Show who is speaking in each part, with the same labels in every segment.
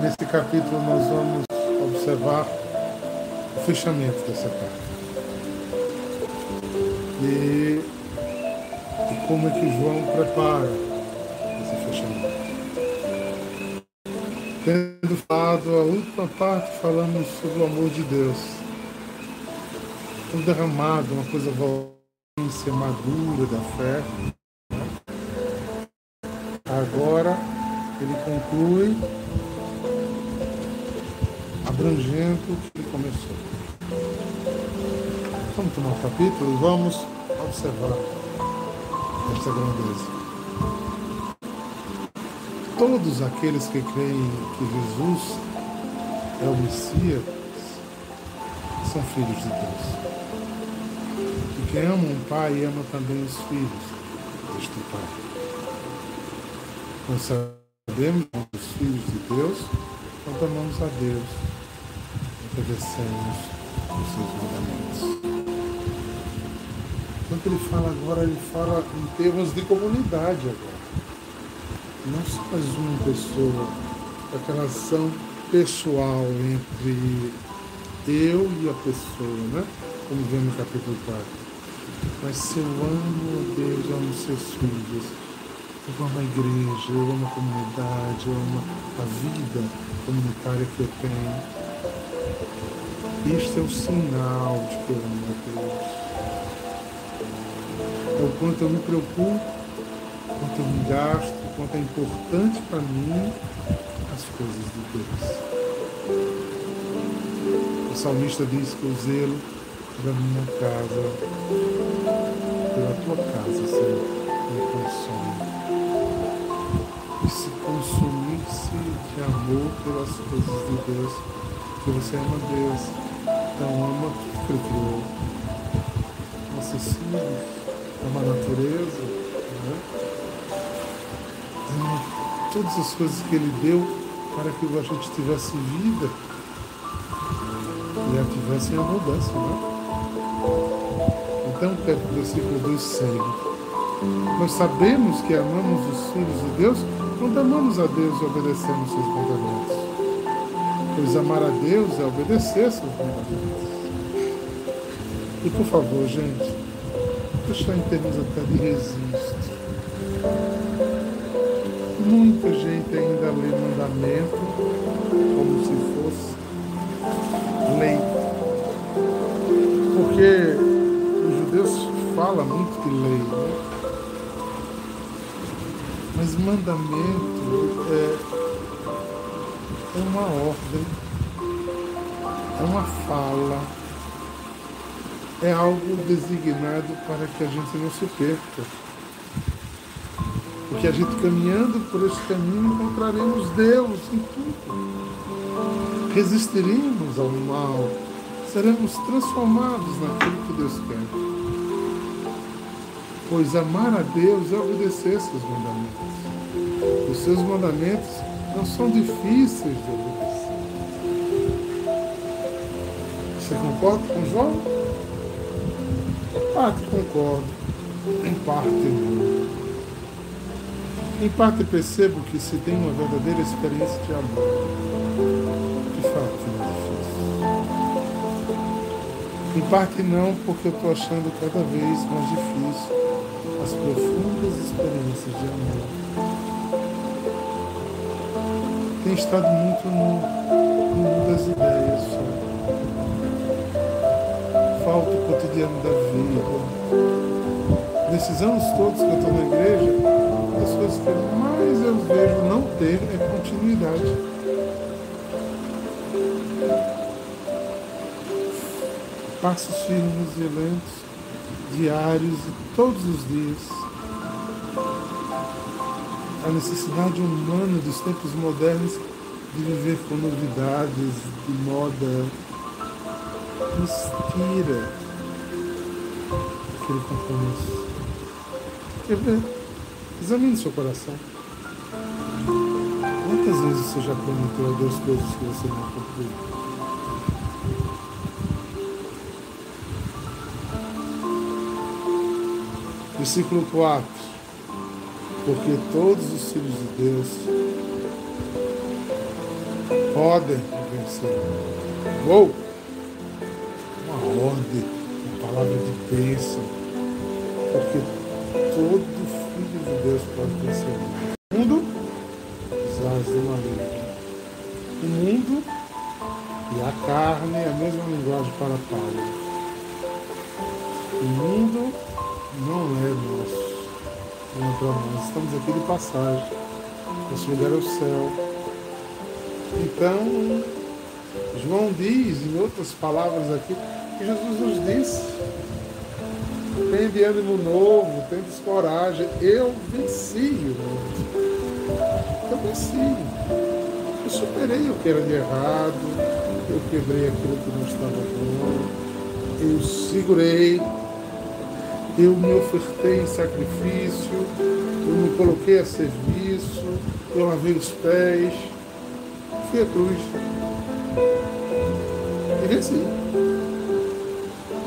Speaker 1: nesse capítulo nós vamos observar o fechamento dessa carta. E, e como é que João prepara esse fechamento. Tendo falado a última parte, falamos sobre o amor de Deus. Um derramado, uma coisa valência madura da fé. Agora ele conclui abrangendo que começou. Vamos tomar um capítulo e vamos observar esta grandeza. Todos aqueles que creem que Jesus é o Messias são filhos de Deus. E quem ama um pai ama também os filhos deste pai. Nós sabemos que os filhos de Deus quando amamos a Deus, obedecemos os seus mandamentos. Quando ele fala agora, ele fala em termos de comunidade agora. Não só mais uma pessoa, aquela ação pessoal entre eu e a pessoa, né? Como vem no capítulo 4. Mas se eu amo a Deus, eu amo seus filhos, eu amo a igreja, eu amo a comunidade, eu amo a vida comunitária que eu tenho. Este é o sinal de que eu amo a Deus. É o quanto eu me preocupo, quanto eu me gasto, quanto é importante para mim as coisas de Deus. O salmista diz que o zelo da minha casa, pela tua casa, Senhor, me consome e se consumisse de amor pelas coisas de Deus, que você ama Deus, ama o que ele criou, nossos filhos, ama a natureza, né? todas as coisas que ele deu para que a gente tivesse vida e a tivesse em abundância. Né? Então, o versículo 2 segue. Nós sabemos que amamos os filhos de Deus quando amamos a Deus e obedecemos seus mandamentos. Pois amar a Deus é obedecer seus mandamentos. E por favor, gente, deixa em termos até de registro. Muita gente ainda lê mandamento como se fosse lei. Porque os judeus falam muito de lei, né? Mas mandamento é, é uma ordem, é uma fala, é algo designado para que a gente não se perca. Porque a gente caminhando por esse caminho encontraremos Deus em tudo. Resistiremos ao mal, seremos transformados naquilo que Deus quer. Pois amar a Deus é obedecer seus mandamentos. Os seus mandamentos não são difíceis de obedecer. Você concorda com João? Em parte concordo, em parte não. Em parte percebo que se tem uma verdadeira experiência de amor, de fato não é difícil. Em parte não, porque eu estou achando cada vez mais difícil as profundas experiências de amor. Tem estado muito no, mundo das ideias. Falta o cotidiano da vida. Nesses anos todos que eu estou na igreja, das coisas que mais eu vejo não ter é continuidade. Passos firmes e lentos diários e todos os dias. A necessidade humana dos tempos modernos de viver com novidades, de moda, nos tira aquele compromisso. Examine seu coração. Quantas vezes você já prometeu a Deus coisas que você não cumpriu? Versículo 4. Porque todos os filhos de Deus podem vencer. Uou! Uma ordem, uma palavra de bênção. Porque todo filho de Deus pode vencer. O mundo jaz do maligno. O mundo e a carne é a mesma linguagem para Paulo. O mundo não é nosso. Não nós. Estamos aqui de passagem. Esse lugar é o céu. Então, João diz, em outras palavras aqui, que Jesus nos disse: tem ânimo novo, tem coragem. Eu venci o. Eu venci. Eu superei o que era de errado. Eu quebrei aquilo que não estava bom. Eu segurei eu me ofertei em sacrifício, eu me coloquei a serviço, eu lavei os pés, fui a cruz. E venci.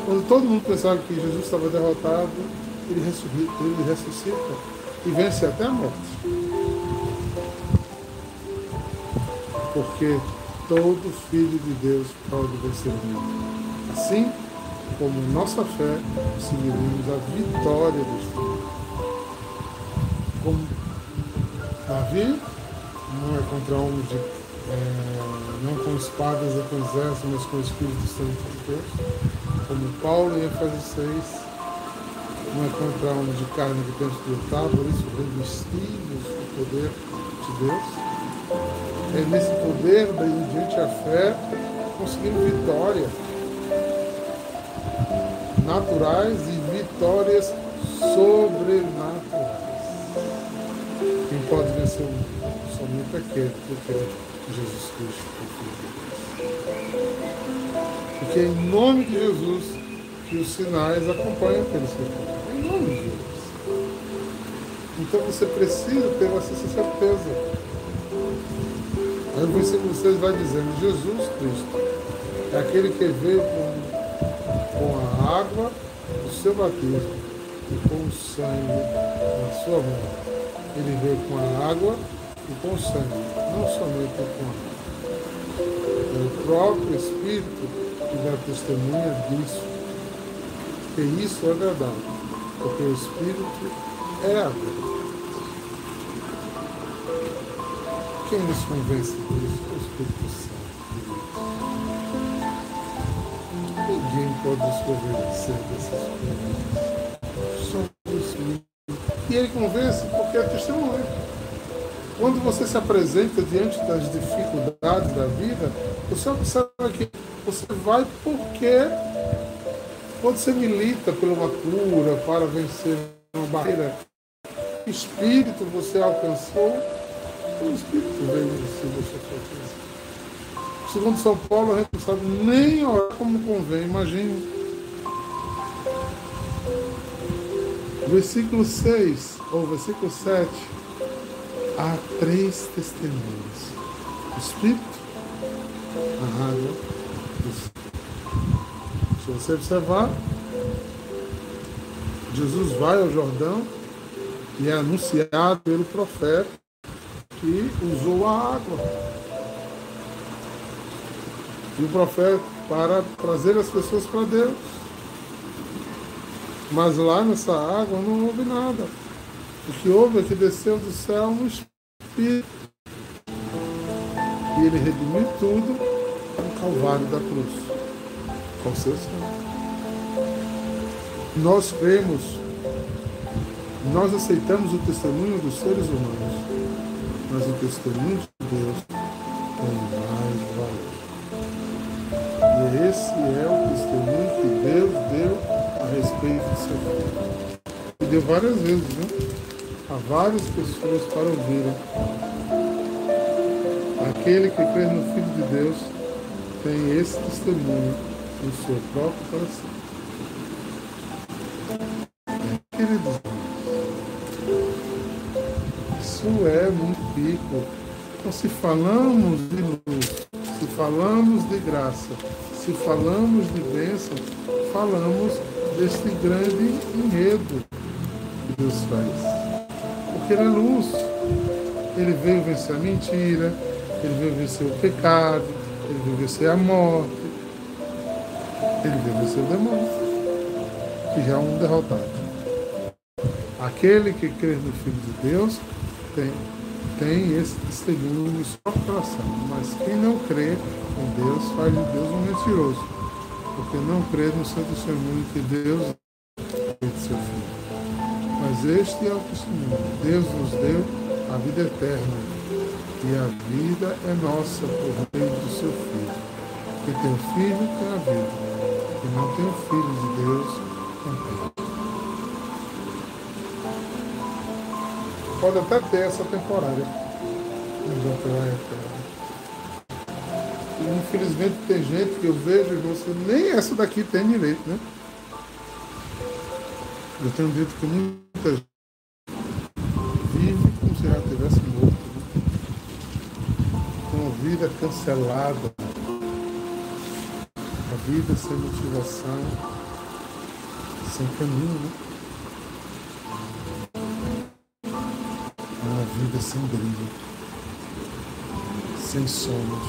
Speaker 1: Quando todo mundo pensava que Jesus estava derrotado, ele ressuscita, ele ressuscita e vence até a morte. Porque todo filho de Deus pode vencer o mundo. Assim, como nossa fé, conseguiremos a vitória dos filhos. Como Davi não é contra homens de, é, não com espadas e com exército, mas com o Espírito Santo de Deus. Como Paulo em Efésios 6, não é contra homens de carne que temos que lutar, por isso revestidos do poder de Deus. É nesse poder, daí diante a fé, conseguimos vitória naturais e vitórias sobrenaturais. Quem pode vencer o mundo? Somente aquele que é Jesus Cristo, o Filho de Deus. Porque é em nome de Jesus que os sinais acompanham aqueles que acompanham. Em nome de Jesus. Então você precisa ter essa certeza. Aí o versículo 6 vai dizendo, Jesus Cristo é aquele que veio com água do seu batismo e com o sangue na sua mão. Ele veio com a água e com o sangue, não somente com a água. É o próprio Espírito que dá testemunha disso, que isso é agradável, porque o Espírito é a verdade. Quem nos convence disso? O Espírito Santo. Nos convencer dessas coisas. Somos livres. E ele convence porque é testemunho. Quando você se apresenta diante das dificuldades da vida, você observa que você vai porque quando você milita por uma cura, para vencer uma barreira, espírito você alcançou, o espírito veio em si, você foi Segundo São Paulo, a gente não sabe nem orar como convém, imagine. Versículo 6, ou versículo 7, há três testemunhas. O Espírito, a água e o Se você observar, Jesus vai ao Jordão e é anunciado pelo profeta que usou a água e o profeta para trazer as pessoas para Deus. Mas lá nessa água não houve nada. O que houve é que desceu do céu um Espírito. E ele redimiu tudo no Calvário da cruz. Com seu sangue. Nós cremos, nós aceitamos o testemunho dos seres humanos, mas o testemunho de Deus tem mais valor. Esse é o testemunho que Deus deu a respeito do seu filho. E deu várias vezes, né? A várias pessoas para ouvirem. Aquele que crê no Filho de Deus tem esse testemunho no seu próprio coração. Queridos, isso é muito rico. Então, se falamos de luz, se falamos de graça, se falamos de bênção, falamos deste grande enredo que Deus faz. Porque ele é luz. Ele veio vencer a mentira, ele veio vencer o pecado, ele veio vencer a morte, ele veio vencer o demônio, que já é um derrotado. Aquele que crê no Filho de Deus tem, tem esse testemunho no seu coração, mas quem não crê em Deus faz de Deus um mentiroso, porque não crê no seu testemunho que Deus é de seu Filho. Mas este é o testemunho. Deus nos deu a vida eterna e a vida é nossa por meio do seu Filho. Que tem o Filho tem a vida. Que não tem o Filho de Deus, não tem. Pode até ter essa temporária. E, infelizmente tem gente que eu vejo e você nem essa daqui tem direito, né? Eu tenho dito que muita gente vive como se já tivesse morto vida cancelada, a vida sem motivação, sem caminho, né? Vida sem brilho, sem sonhos,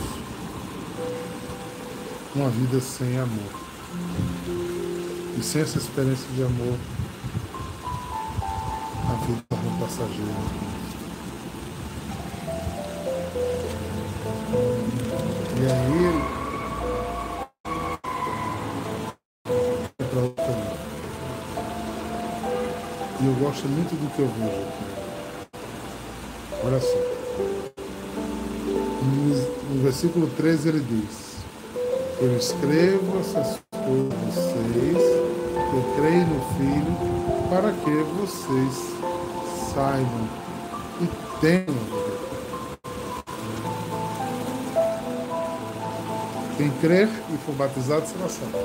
Speaker 1: uma vida sem amor. E sem essa experiência de amor, a vida é um passageira. E aí eu gosto muito do que eu vejo aqui. Olha só. No, versículo 13 ele diz, eu escrevo essas coisas a vocês, eu creio no Filho, para que vocês saibam e tenham Quem crer e for batizado será salvo.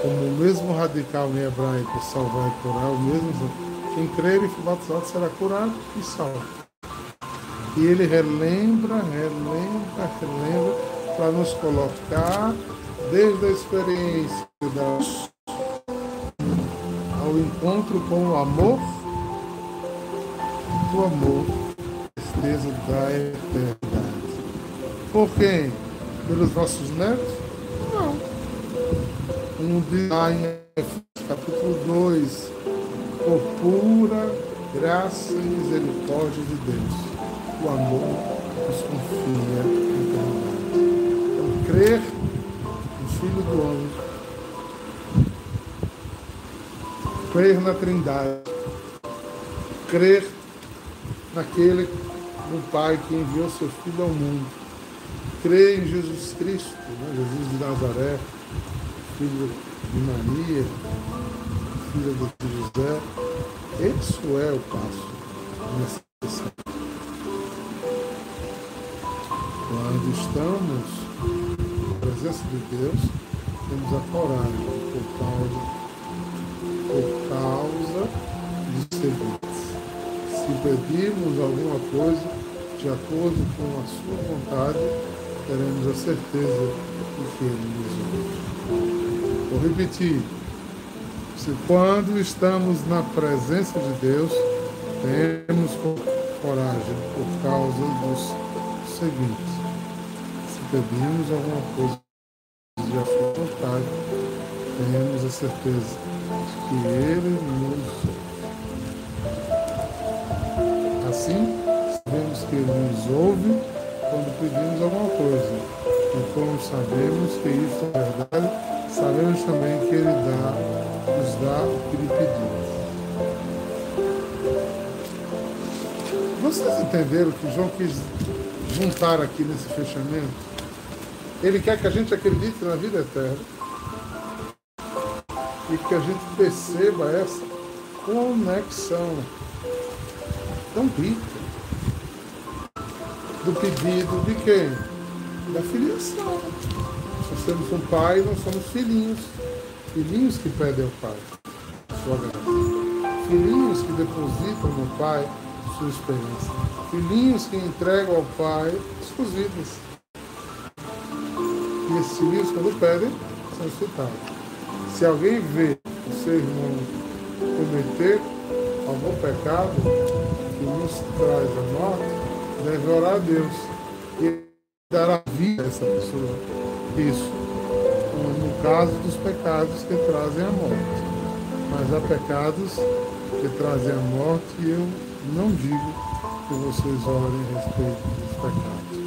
Speaker 1: Como o mesmo radical em hebraico, salvar e curar, o mesmo. Quem crer e for batizado será curado e salvo. E ele relembra, relembra, relembra, para nos colocar desde a experiência da, ao encontro com o amor, do amor, tristeza da eternidade. Por quem? Pelos nossos netos? Não. Um diz lá em capítulo 2, por pura graça e misericórdia de Deus, o amor nos confia a eternidade. Então, crer no Filho do Homem, crer na Trindade, crer naquele, no Pai que enviou seu Filho ao mundo, crê em Jesus Cristo, né? Jesus de Nazaré, filho de Maria, filho de José. Isso é o passo necessário. Quando estamos na presença de Deus, temos a coragem por causa, por causa dos seguintes. Se pedirmos alguma coisa de acordo com a sua vontade, teremos a certeza de que Ele nos ouve. Vou repetir. Se quando estamos na presença de Deus, temos coragem por causa dos seguintes. Se pedimos alguma coisa de a sua vontade, temos a certeza de que Ele nos. Assim, sabemos que Ele nos ouve quando pedimos alguma coisa. E como sabemos que isso é verdade, sabemos também que Ele dá, nos dá o que lhe pedimos. Vocês entenderam que João quis juntar aqui nesse fechamento? Ele quer que a gente acredite na vida eterna e que a gente perceba essa conexão tão rica do pedido de quem? Da filiação. Temos um pai, nós somos filhinhos. Filhinhos que pedem ao pai sua graça. Filhinhos que depositam no pai sua experiência. Filhinhos que entregam ao pai suas vidas. E esses filhinhos, quando pedem, são escutados. Se alguém vê o seu irmão cometer algum pecado que nos traz a morte, deve orar a Deus e dar a vida a essa pessoa. Isso, no caso dos pecados que trazem a morte. Mas há pecados que trazem a morte e eu não digo que vocês orem a respeito dos pecados.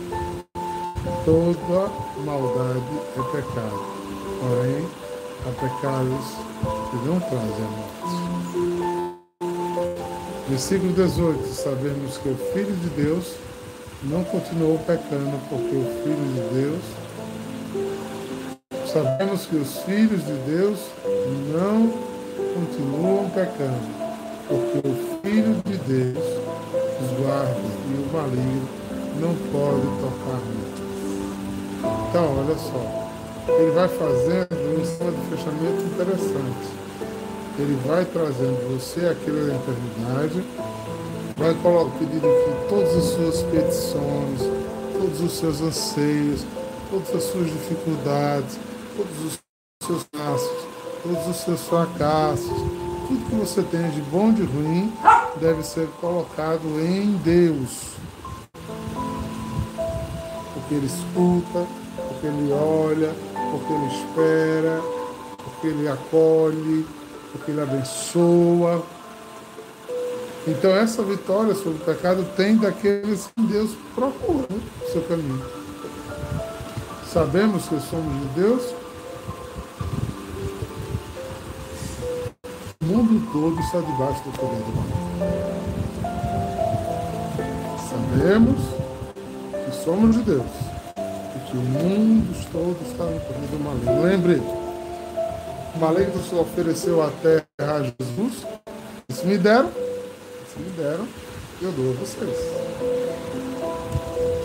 Speaker 1: Toda maldade é pecado, porém há pecados que não trazem a morte. Versículo 18: Sabemos que o Filho de Deus não continuou pecando, porque o Filho de Deus. Sabemos que os filhos de Deus não continuam pecando, porque o Filho de Deus os guarda e o maligno não pode tocar nele. Então, olha só, ele vai fazendo um esquema de fechamento interessante. Ele vai trazendo você aquilo da eternidade, vai pedindo que todas as suas petições, todos os seus anseios, todas as suas dificuldades, todos os seus passos, todos os seus fracassos, tudo que você tem de bom e de ruim deve ser colocado em Deus. Porque Ele escuta, porque Ele olha, porque Ele espera, porque Ele acolhe, porque Ele abençoa. Então essa vitória sobre o pecado tem daqueles que Deus procura no seu caminho. Sabemos que somos de Deus. Todo está debaixo do poder do mal. Sabemos que somos de Deus que o mundo todo está no poder do maligno. Lembre, o maligno se ofereceu a terra a Jesus. Se me deram, se me deram, eu dou a vocês.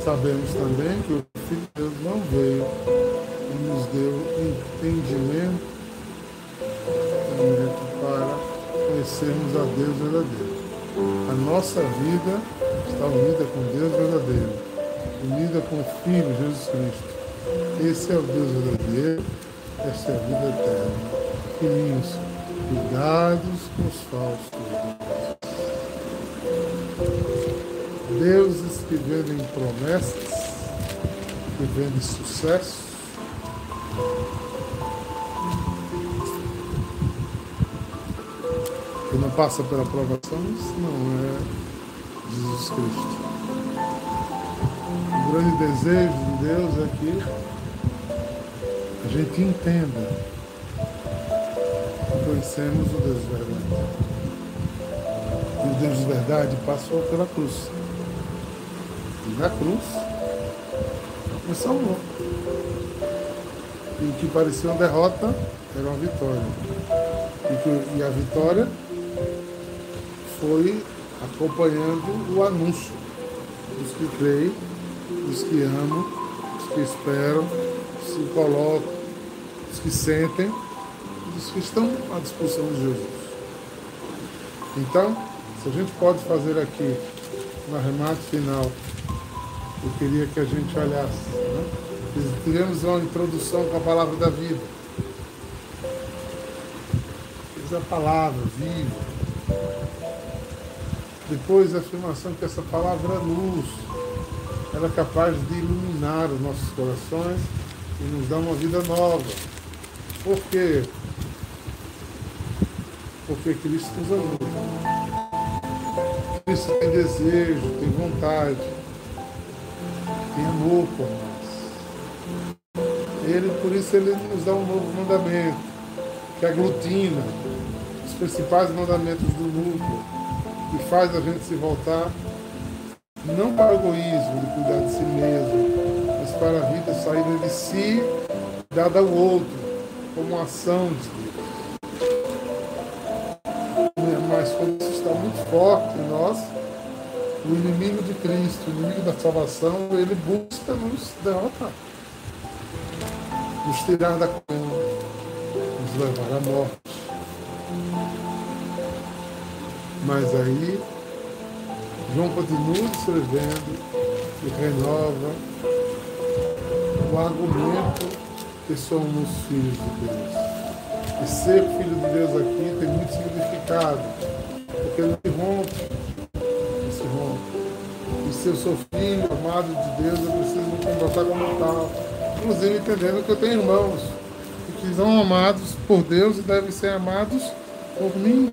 Speaker 1: Sabemos também que o Filho de Deus não veio e nos deu entendimento conhecermos a Deus verdadeiro. A nossa vida está unida com Deus verdadeiro unida com o Filho Jesus Cristo. Esse é o Deus verdadeiro, essa é a vida eterna. Filhinhos, cuidados com os falsos deuses que vendem promessas, que vendem sucesso, não passa pela aprovação, isso não é Jesus Cristo grande desejo de Deus é que a gente entenda que conhecemos o Deus de verdade. E o Deus de verdade passou pela cruz. E na cruz me salvou. E o que parecia uma derrota era uma vitória. E, que, e a vitória foi acompanhando o anúncio dos que creem dos que amam, dos que esperam, dos que colocam, dos que sentem, dos que estão à disposição de Jesus. Então, se a gente pode fazer aqui um arremate final, eu queria que a gente olhasse. Né? Tivemos uma introdução com a palavra da vida. Fiz a palavra viva. Depois a afirmação que essa palavra é luz ela é capaz de iluminar os nossos corações e nos dar uma vida nova. Por quê? Porque Cristo nos ajuda. Cristo tem desejo, tem vontade, tem amor por nós. Ele, por isso ele nos dá um novo mandamento, que aglutina os principais mandamentos do núcleo, e faz a gente se voltar não para o egoísmo de cuidar de si mesmo, mas para a vida saída de si, dada ao outro, como ação de Deus. Mas quando isso está muito forte em nós, o inimigo de Cristo, o inimigo da salvação, ele busca nos derrotar, nos tirar da cama, nos levar à morte. Mas aí João continua escrevendo e renova o argumento que somos filhos de Deus. E ser filho de Deus aqui tem muito significado, porque ele rompe, se rompe. E se eu sou filho, amado de Deus, eu preciso me comportar como tal. Inclusive entendendo que eu tenho irmãos que são amados por Deus e devem ser amados por mim.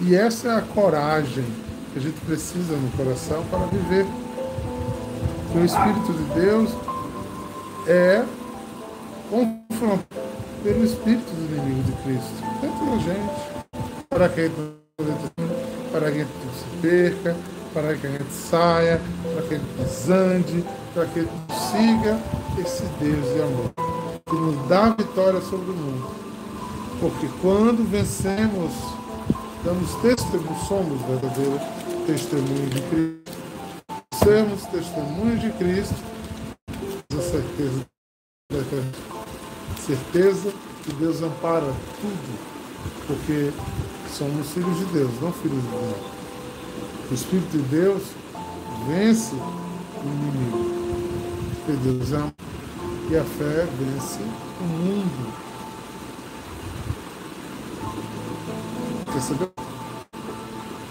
Speaker 1: E essa é a coragem que a gente precisa no coração para viver. Que o Espírito de Deus é confrontado pelo Espírito do inimigo de Cristo dentro da gente, para que a gente, para que a gente se perca, para que a gente saia, para que a gente desande, para que a gente siga esse Deus de amor, que nos dá vitória sobre o mundo. Porque quando vencemos, damos testemunho, somos verdadeiros testemunhos de Cristo. Sermos testemunhos de Cristo, a certeza, certeza que Deus ampara tudo, porque somos filhos de Deus, não filhos de Deus. O Espírito de Deus vence o inimigo, porque Deus ama, e a fé vence o mundo. Percebeu?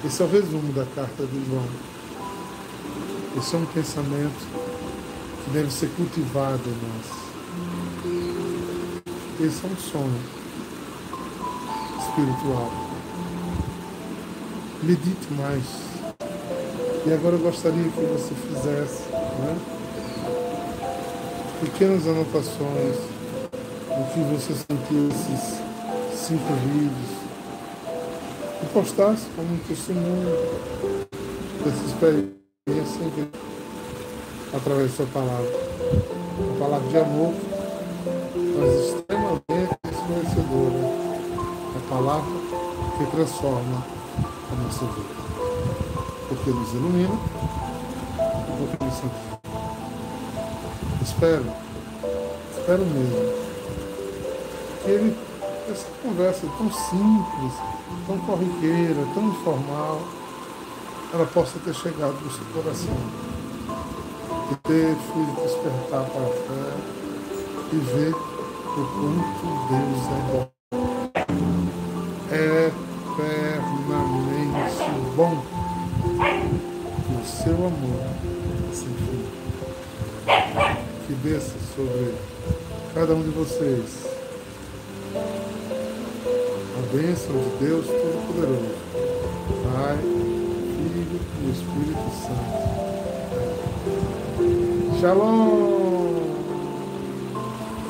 Speaker 1: Esse é o resumo da carta de João. Esse é um pensamento que deve ser cultivado em nós. Esse é um sonho espiritual. Medite mais. E agora eu gostaria que você fizesse né, pequenas anotações do que você sentiu esses cinco vídeos e postasse como um testemunho dessa experiência através da sua palavra. Uma palavra de amor, mas extremamente esclarecedora. A palavra que transforma a nossa vida. Porque nos ilumina e porque nos santifica. Espero, espero mesmo que ele, essa conversa tão simples, tão corriqueira, tão informal, ela possa ter chegado no seu coração. E ter feito despertar para a fé e ver o quanto Deus é bom. Eternamente bom. E o seu amor sem. Que desça sobre cada um de vocês bênção de Deus Todo-Poderoso, Pai, Filho e Espírito Santo. Shalom!